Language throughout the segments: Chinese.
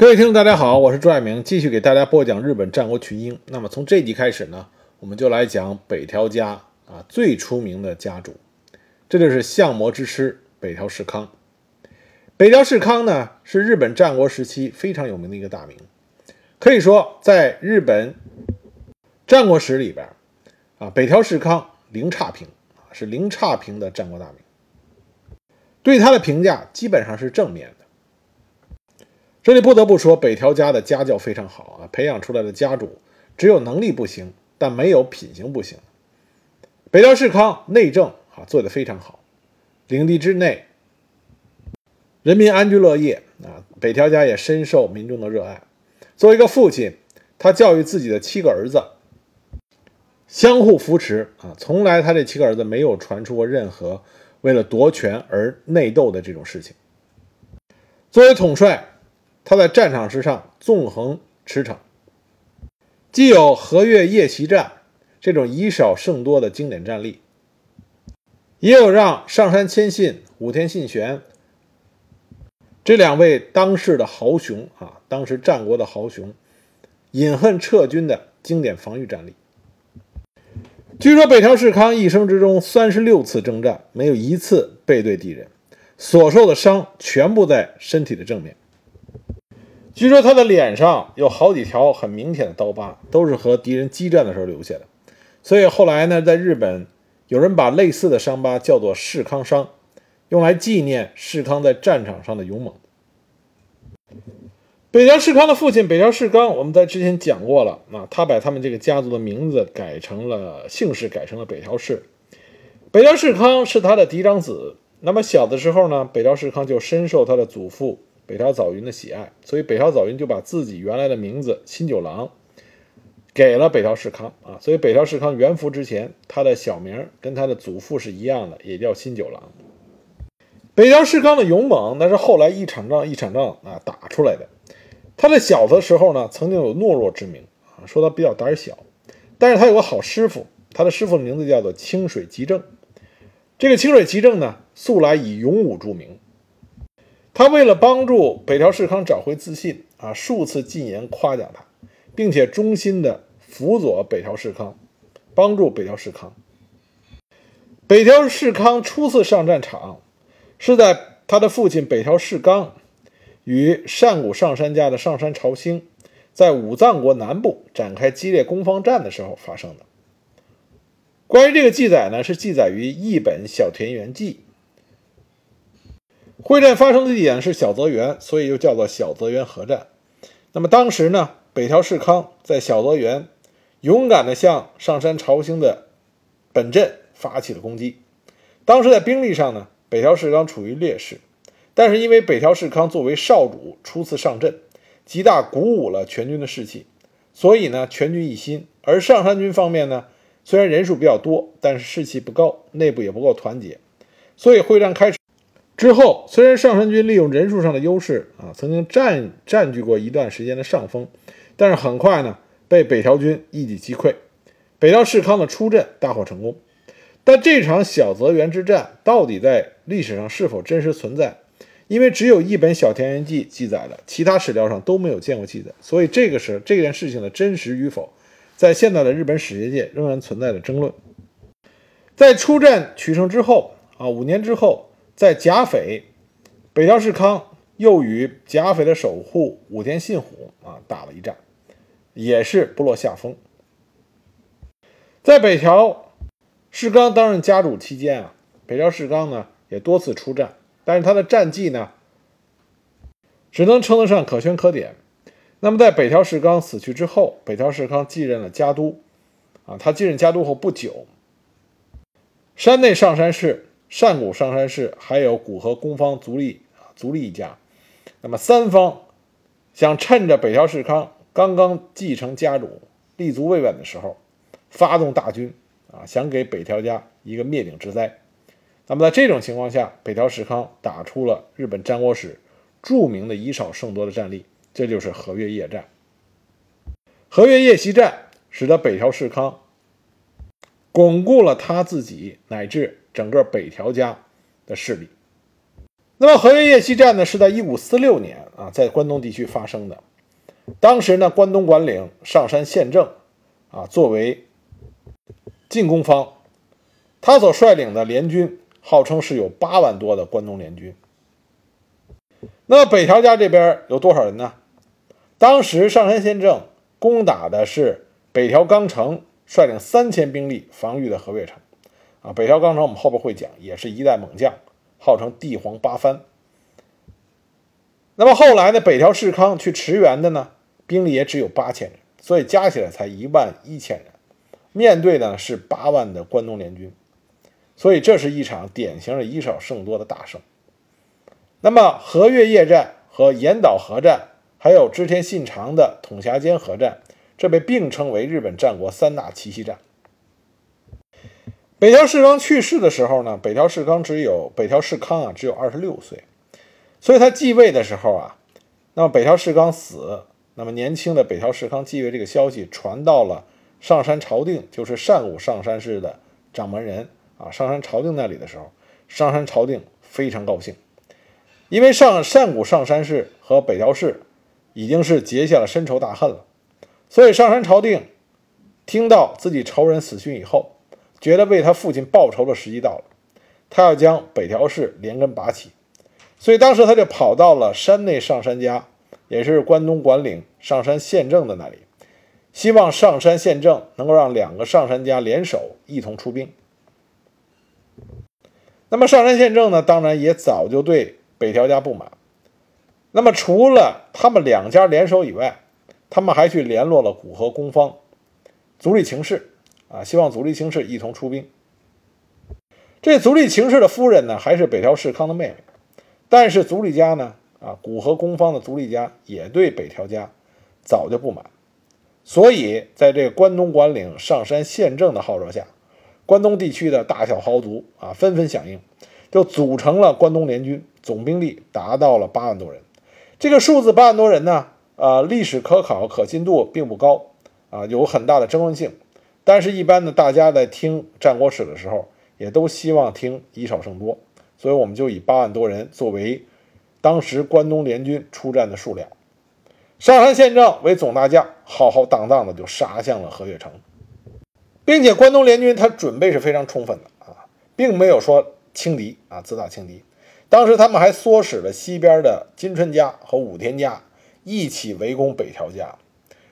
各位听众，大家好，我是朱爱明，继续给大家播讲日本战国群英。那么从这集开始呢，我们就来讲北条家啊最出名的家主，这就是相模之师北条氏康。北条氏康呢是日本战国时期非常有名的一个大名，可以说在日本战国史里边啊，北条氏康零差评啊，是零差评的战国大名。对他的评价基本上是正面。这里不得不说，北条家的家教非常好啊，培养出来的家主只有能力不行，但没有品行不行。北条氏康内政啊做得非常好，领地之内人民安居乐业啊，北条家也深受民众的热爱。作为一个父亲，他教育自己的七个儿子相互扶持啊，从来他这七个儿子没有传出过任何为了夺权而内斗的这种事情。作为统帅。他在战场之上纵横驰骋，既有和月夜袭战这种以少胜多的经典战例，也有让上杉谦信、武田信玄这两位当世的豪雄啊，当时战国的豪雄饮恨撤军的经典防御战例。据说北条氏康一生之中三十六次征战，没有一次背对敌人，所受的伤全部在身体的正面。据说他的脸上有好几条很明显的刀疤，都是和敌人激战的时候留下的。所以后来呢，在日本有人把类似的伤疤叫做“世康伤”，用来纪念世康在战场上的勇猛。北条世康的父亲北条士纲，我们在之前讲过了啊，他把他们这个家族的名字改成了姓氏，改成了北条氏。北条士康是他的嫡长子。那么小的时候呢，北条士康就深受他的祖父。北条早云的喜爱，所以北条早云就把自己原来的名字新九郎给了北条氏康啊。所以北条氏康元服之前，他的小名跟他的祖父是一样的，也叫新九郎。北条氏康的勇猛，那是后来一场仗一场仗啊打出来的。他在小的时候呢，曾经有懦弱之名啊，说他比较胆小。但是他有个好师傅，他的师傅的名字叫做清水吉正。这个清水吉正呢，素来以勇武著名。他为了帮助北条氏康找回自信啊，数次进言夸奖他，并且衷心的辅佐北条氏康，帮助北条氏康。北条氏康初次上战场，是在他的父亲北条氏纲与上古上杉家的上山朝兴在武藏国南部展开激烈攻防战的时候发生的。关于这个记载呢，是记载于一本《小田园记》。会战发生的地点是小泽原，所以又叫做小泽原合战。那么当时呢，北条氏康在小泽原勇敢地向上山朝兴的本阵发起了攻击。当时在兵力上呢，北条氏康处于劣势，但是因为北条氏康作为少主初次上阵，极大鼓舞了全军的士气，所以呢，全军一心。而上山军方面呢，虽然人数比较多，但是士气不高，内部也不够团结，所以会战开始。之后，虽然上杉军利用人数上的优势啊，曾经占占据过一段时间的上风，但是很快呢，被北条军一举击溃。北条氏康的出阵大获成功。但这场小泽原之战到底在历史上是否真实存在？因为只有一本《小田园记》记载了，其他史料上都没有见过记载，所以这个是这件事情的真实与否，在现在的日本史学界仍然存在着争论。在出战取胜之后啊，五年之后。在甲斐，北条氏康又与甲斐的守护武田信虎啊打了一战，也是不落下风。在北条氏纲担任家主期间啊，北条氏纲呢也多次出战，但是他的战绩呢只能称得上可圈可点。那么在北条氏纲死去之后，北条氏康继任了家督啊，他继任家督后不久，山内上山氏。上古上山氏还有古河公方足利啊足利一家，那么三方想趁着北条氏康刚刚继承家主立足未稳的时候，发动大军啊，想给北条家一个灭顶之灾。那么在这种情况下，北条氏康打出了日本战国史著名的以少胜多的战例，这就是和月夜战。和月夜袭战使得北条氏康巩固了他自己乃至。整个北条家的势力，那么河岳夜袭战呢，是在一五四六年啊，在关东地区发生的。当时呢，关东管领上山宪政啊，作为进攻方，他所率领的联军号称是有八万多的关东联军。那么北条家这边有多少人呢？当时上山宪政攻打的是北条纲成率领三千兵力防御的河岳城。啊，北条纲成我们后边会讲，也是一代猛将，号称帝皇八幡。那么后来呢，北条氏康去驰援的呢，兵力也只有八千人，所以加起来才一万一千人，面对的是八万的关东联军，所以这是一场典型的以少胜多的大胜。那么河岳夜战和岩岛合战，还有织田信长的统辖间合战，这被并称为日本战国三大奇袭战。北条氏康去世的时候呢，北条氏康只有北条氏康啊，只有二十六岁，所以他继位的时候啊，那么北条氏康死，那么年轻的北条氏康继位这个消息传到了上山朝定，就是上古上山氏的掌门人啊，上山朝定那里的时候，上山朝定非常高兴，因为上上古上山氏和北条氏已经是结下了深仇大恨了，所以上山朝定听到自己仇人死讯以后。觉得为他父亲报仇的时机到了，他要将北条氏连根拔起，所以当时他就跑到了山内上山家，也是关东管领上山宪政的那里，希望上山宪政能够让两个上山家联手一同出兵。那么上山宪政呢，当然也早就对北条家不满。那么除了他们两家联手以外，他们还去联络了古河公方、足利晴氏。啊，希望足利晴氏一同出兵。这足利晴氏的夫人呢，还是北条氏康的妹妹。但是足利家呢，啊，古河公方的足利家也对北条家早就不满。所以，在这个关东管领上山宪政的号召下，关东地区的大小豪族啊，纷纷响应，就组成了关东联军，总兵力达到了八万多人。这个数字八万多人呢，啊，历史可考可信度并不高，啊，有很大的争论性。但是，一般的大家在听战国史的时候，也都希望听以少胜多，所以我们就以八万多人作为当时关东联军出战的数量。上山宪政为总大将，浩浩荡荡的就杀向了河岳城，并且关东联军他准备是非常充分的啊，并没有说轻敌啊，自打轻敌。当时他们还唆使了西边的金春家和武田家一起围攻北条家，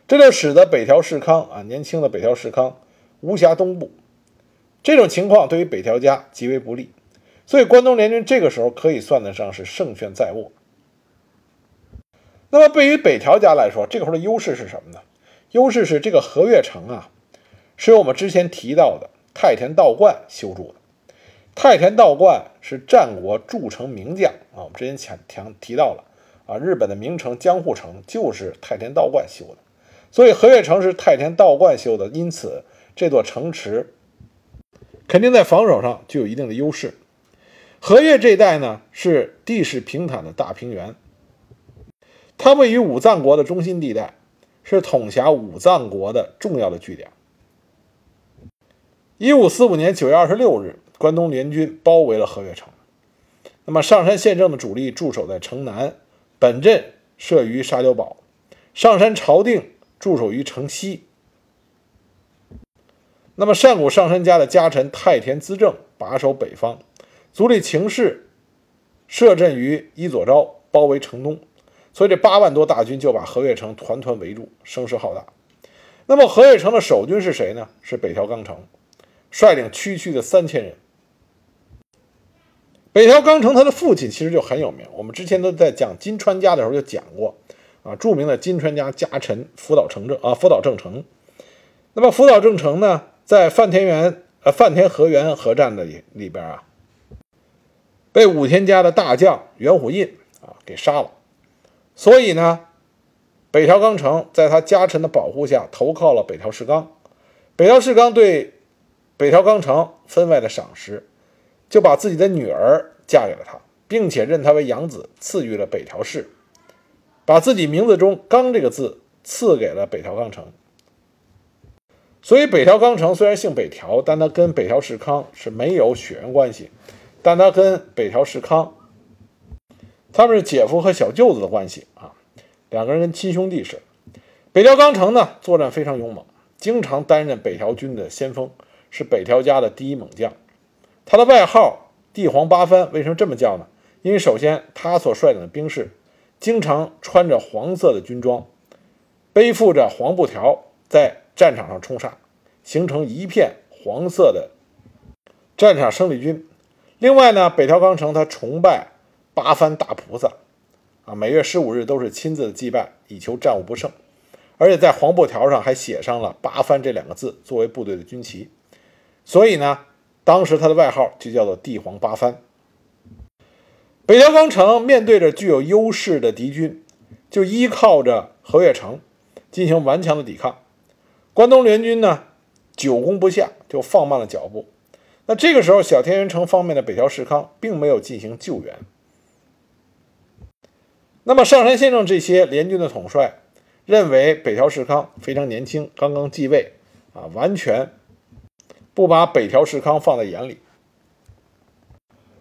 这就使得北条氏康啊，年轻的北条氏康。无暇东部，这种情况对于北条家极为不利，所以关东联军这个时候可以算得上是胜券在握。那么对于北条家来说，这个时候的优势是什么呢？优势是这个河岳城啊，是由我们之前提到的太田道观修筑的。太田道观是战国筑城名将啊，我们之前强强提到了啊，日本的名城江户城就是太田道观修的，所以河岳城是太田道观修的，因此。这座城池肯定在防守上具有一定的优势。河岳这一带呢是地势平坦的大平原，它位于武藏国的中心地带，是统辖武藏国的重要的据点。一五四五年九月二十六日，关东联军包围了河岳城。那么上山县政的主力驻守在城南，本镇设于沙雕堡；上山朝定驻守于城西。那么上古上山家的家臣太田资政把守北方，足利晴氏设阵于伊佐昭，包围城东，所以这八万多大军就把河岳城团团围住，声势浩大。那么河岳城的守军是谁呢？是北条纲成，率领区区的三千人。北条纲成他的父亲其实就很有名，我们之前都在讲金川家的时候就讲过啊，著名的金川家家臣福岛正政啊，福岛正成。那么福岛正成呢？在范田园呃范田河原合战的里里边啊，被武田家的大将元虎印啊给杀了，所以呢，北条纲成在他家臣的保护下投靠了北条氏纲，北条氏纲对北条纲成分外的赏识，就把自己的女儿嫁给了他，并且认他为养子，赐予了北条氏，把自己名字中“刚”这个字赐给了北条纲成。所以北条纲成虽然姓北条，但他跟北条氏康是没有血缘关系，但他跟北条氏康他们是姐夫和小舅子的关系啊，两个人跟亲兄弟似的。北条纲成呢，作战非常勇猛，经常担任北条军的先锋，是北条家的第一猛将。他的外号“帝皇八幡”为什么这么叫呢？因为首先他所率领的兵士经常穿着黄色的军装，背负着黄布条，在战场上冲杀，形成一片黄色的战场胜利军。另外呢，北条纲成他崇拜八幡大菩萨，啊，每月十五日都是亲自祭拜，以求战无不胜。而且在黄布条上还写上了“八幡”这两个字，作为部队的军旗。所以呢，当时他的外号就叫做“帝皇八幡”。北条纲成面对着具有优势的敌军，就依靠着河越城进行顽强的抵抗。关东联军呢，久攻不下，就放慢了脚步。那这个时候，小田原城方面的北条氏康并没有进行救援。那么上杉先生这些联军的统帅认为北条氏康非常年轻，刚刚继位，啊，完全不把北条氏康放在眼里。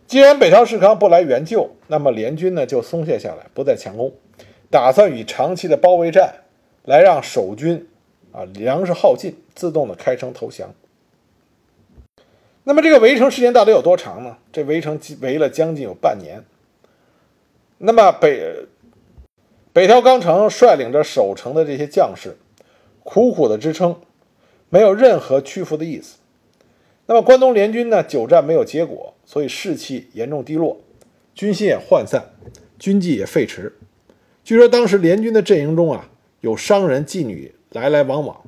既然北条氏康不来援救，那么联军呢就松懈下来，不再强攻，打算以长期的包围战来让守军啊粮食耗尽，自动的开城投降。那么这个围城时间到底有多长呢？这围城围了将近有半年。那么北北条纲成率领着守城的这些将士，苦苦的支撑，没有任何屈服的意思。那么关东联军呢，久战没有结果，所以士气严重低落，军心也涣散，军纪也废弛。据说当时联军的阵营中啊，有商人妓女来来往往，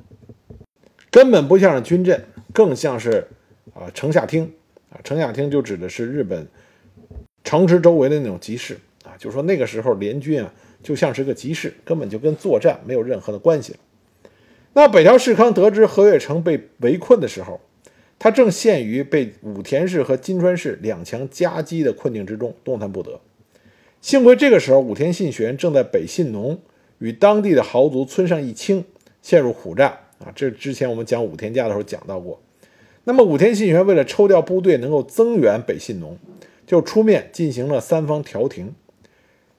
根本不像是军阵，更像是。啊，城下町啊，城下町就指的是日本城池周围的那种集市啊，就说那个时候联军啊，就像是个集市，根本就跟作战没有任何的关系。那北条氏康得知河越城被围困的时候，他正陷于被武田氏和金川氏两强夹击的困境之中，动弹不得。幸亏这个时候武田信玄正在北信浓与当地的豪族村上义清陷入苦战啊，这之前我们讲武田家的时候讲到过。那么武田信玄为了抽调部队能够增援北信浓，就出面进行了三方调停。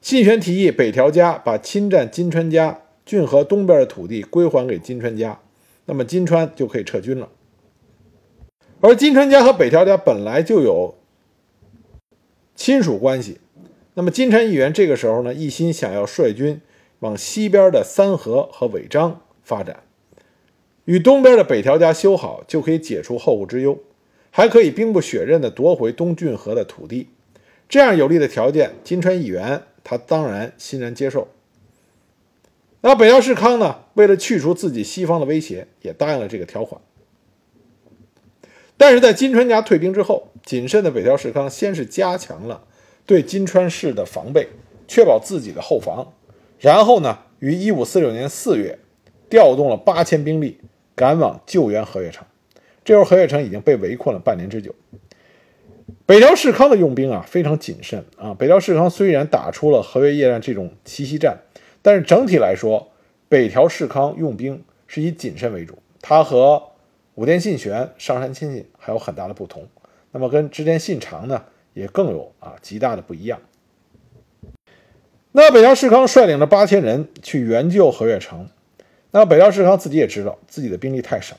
信玄提议北条家把侵占金川家郡河东边的土地归还给金川家，那么金川就可以撤军了。而金川家和北条家本来就有亲属关系，那么金川议员这个时候呢，一心想要率军往西边的三河和尾张发展。与东边的北条家修好，就可以解除后顾之忧，还可以兵不血刃地夺回东郡河的土地。这样有利的条件，金川议员他当然欣然接受。那北条氏康呢？为了去除自己西方的威胁，也答应了这个条款。但是在金川家退兵之后，谨慎的北条氏康先是加强了对金川市的防备，确保自己的后防，然后呢，于一五四六年四月调动了八千兵力。赶往救援河越城，这时候河越城已经被围困了半年之久。北条氏康的用兵啊非常谨慎啊。北条氏康虽然打出了河越夜战这种奇袭战，但是整体来说，北条氏康用兵是以谨慎为主。他和武田信玄、上杉亲信还有很大的不同。那么跟织田信长呢也更有啊极大的不一样。那北条氏康率领着八千人去援救河越城。那北条氏康自己也知道自己的兵力太少，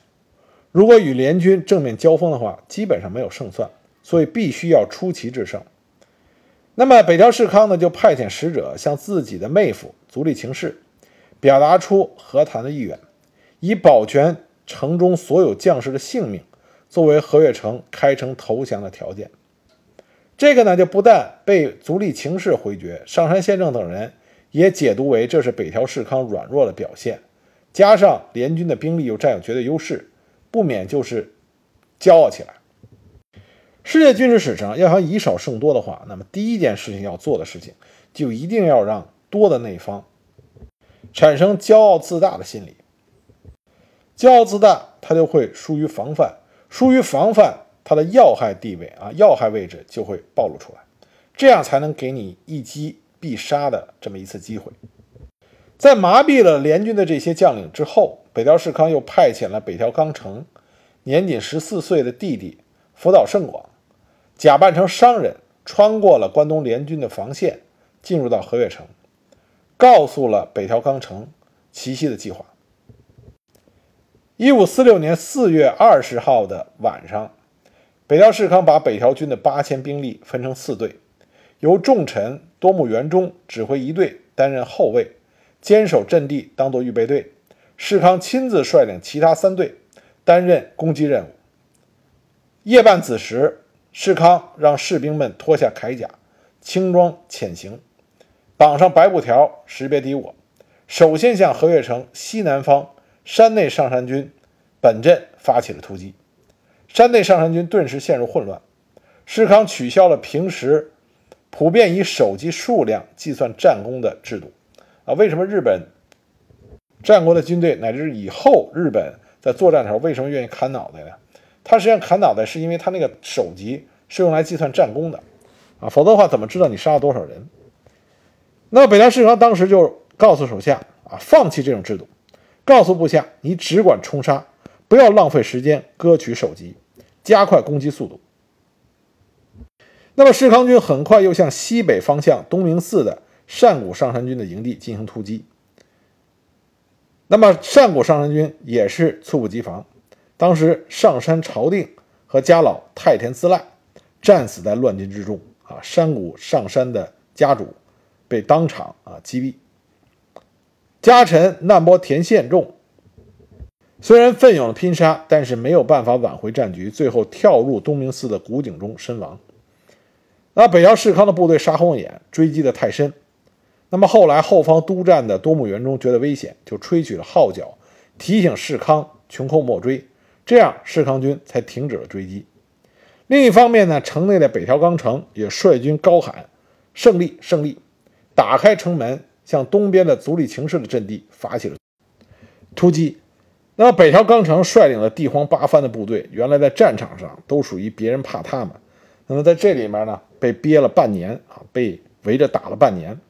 如果与联军正面交锋的话，基本上没有胜算，所以必须要出奇制胜。那么北条氏康呢，就派遣使者向自己的妹夫足利晴氏表达出和谈的意愿，以保全城中所有将士的性命作为和悦城开城投降的条件。这个呢，就不但被足利晴氏回绝，上杉宪政等人也解读为这是北条氏康软弱的表现。加上联军的兵力又占有绝对优势，不免就是骄傲起来。世界军事史上要想以少胜多的话，那么第一件事情要做的事情，就一定要让多的那一方产生骄傲自大的心理。骄傲自大，他就会疏于防范，疏于防范，他的要害地位啊，要害位置就会暴露出来，这样才能给你一击必杀的这么一次机会。在麻痹了联军的这些将领之后，北条氏康又派遣了北条纲成年仅十四岁的弟弟福岛胜广，假扮成商人，穿过了关东联军的防线，进入到和越城，告诉了北条纲成奇袭的计划。一五四六年四月二十号的晚上，北条氏康把北条军的八千兵力分成四队，由重臣多木元忠指挥一队，担任后卫，坚守阵地，当做预备队。士康亲自率领其他三队，担任攻击任务。夜半子时，士康让士兵们脱下铠甲，轻装潜行，绑上白布条，识别敌我。首先向和越城西南方山内上山军本阵发起了突击，山内上山军顿时陷入混乱。世康取消了平时普遍以手机数量计算战功的制度。啊，为什么日本战国的军队乃至以后日本在作战的时候为什么愿意砍脑袋呢？他实际上砍脑袋是因为他那个首级是用来计算战功的，啊，否则的话怎么知道你杀了多少人？那北条氏康当时就告诉手下啊，放弃这种制度，告诉部下你只管冲杀，不要浪费时间割取首级，加快攻击速度。那么世康军很快又向西北方向东明寺的善谷上山军的营地进行突击。那么善谷上山军也是猝不及防，当时上山朝定和家老太田资赖战死在乱军之中啊，山谷上山的家主被当场啊击毙。家臣难波田宪重虽然奋勇拼杀，但是没有办法挽回战局，最后跳入东明寺的古井中身亡。那北条氏康的部队杀红了眼，追击的太深。那么后来，后方督战的多木元忠觉得危险，就吹起了号角，提醒士康穷寇莫追，这样世康军才停止了追击。另一方面呢，城内的北条纲成也率军高喊“胜利，胜利”，打开城门，向东边的足利晴氏的阵地发起了突击。那么北条纲成率领了地荒八番的部队，原来在战场上都属于别人怕他们，那么在这里面呢，被憋了半年啊，被围着打了半年。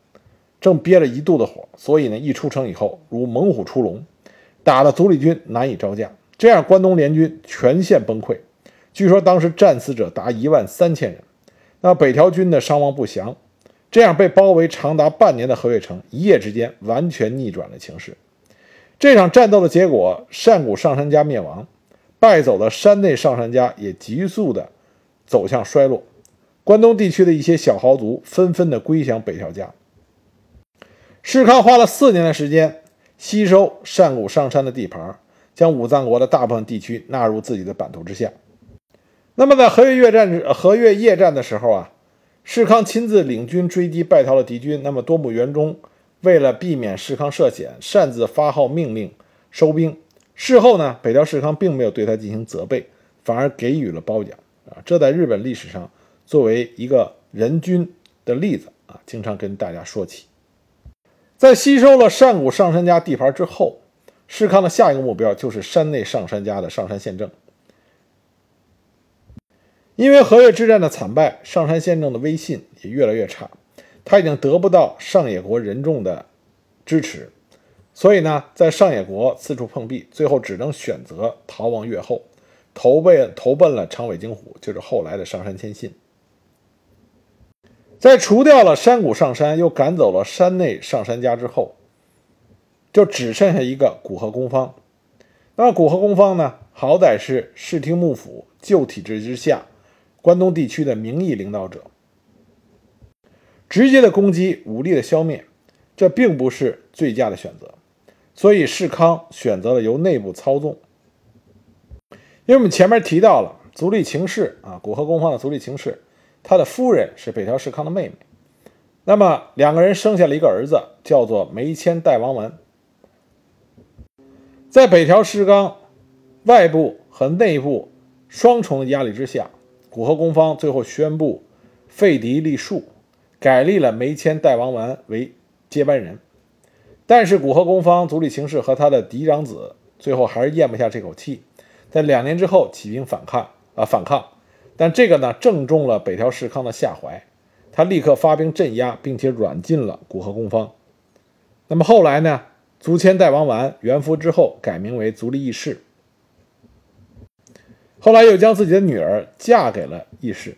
正憋着一肚子火，所以呢，一出城以后如猛虎出笼，打得足利军难以招架。这样，关东联军全线崩溃。据说当时战死者达一万三千人。那北条军的伤亡不详。这样被包围长达半年的和越城，一夜之间完全逆转了情势。这场战斗的结果，善谷上杉家灭亡，败走的山内上杉家也急速的走向衰落。关东地区的一些小豪族纷纷的归降北条家。世康花了四年的时间吸收善谷上山的地盘，将武藏国的大部分地区纳入自己的版图之下。那么在和越越战、和越夜战的时候啊，世康亲自领军追击败逃的敌军。那么多木元忠为了避免世康涉险，擅自发号命令收兵。事后呢，北条世康并没有对他进行责备，反而给予了褒奖啊。这在日本历史上作为一个人君的例子啊，经常跟大家说起。在吸收了上谷上杉家地盘之后，世康的下一个目标就是山内上杉家的上杉宪政。因为和越之战的惨败，上杉宪政的威信也越来越差，他已经得不到上野国人众的支持，所以呢，在上野国四处碰壁，最后只能选择逃亡越后，投奔投奔了长尾京虎，就是后来的上杉谦信。在除掉了山谷上山，又赶走了山内上山家之后，就只剩下一个古河公方。那么古河公方呢，好歹是室町幕府旧体制之下关东地区的名义领导者，直接的攻击、武力的消灭，这并不是最佳的选择。所以世康选择了由内部操纵。因为我们前面提到了足利晴氏啊，古河公方的足利晴氏。他的夫人是北条氏康的妹妹，那么两个人生下了一个儿子，叫做梅千代王文。在北条氏纲外部和内部双重的压力之下，古河公方最后宣布废嫡立庶，改立了梅千代王丸为接班人。但是古河公方足利晴氏和他的嫡长子最后还是咽不下这口气，在两年之后起兵反抗啊反抗。但这个呢，正中了北条氏康的下怀，他立刻发兵镇压，并且软禁了古河公方。那么后来呢，足千代王丸元服之后，改名为足利义士。后来又将自己的女儿嫁给了义士，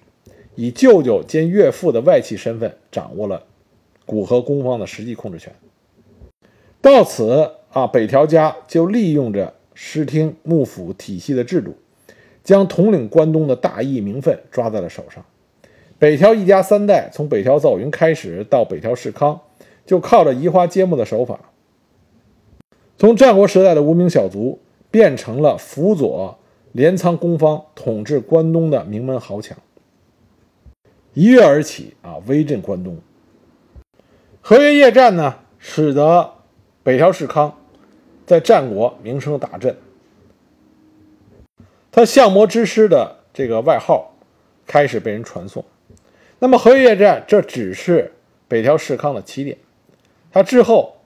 以舅舅兼岳父的外戚身份掌握了古河公方的实际控制权。到此啊，北条家就利用着室町幕府体系的制度，将统领关东的大义名分抓在了手上。北条一家三代，从北条早云开始到北条氏康，就靠着移花接木的手法，从战国时代的无名小卒，变成了辅佐镰仓攻方统治关东的名门豪强。一跃而起啊，威震关东。和约夜战呢，使得北条氏康在战国名声大振，他相模之师的这个外号开始被人传颂。那么和约夜战这只是北条氏康的起点，他之后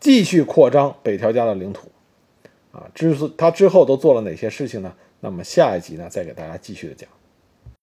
继续扩张北条家的领土啊，之他之后都做了哪些事情呢？那么下一集呢，再给大家继续的讲。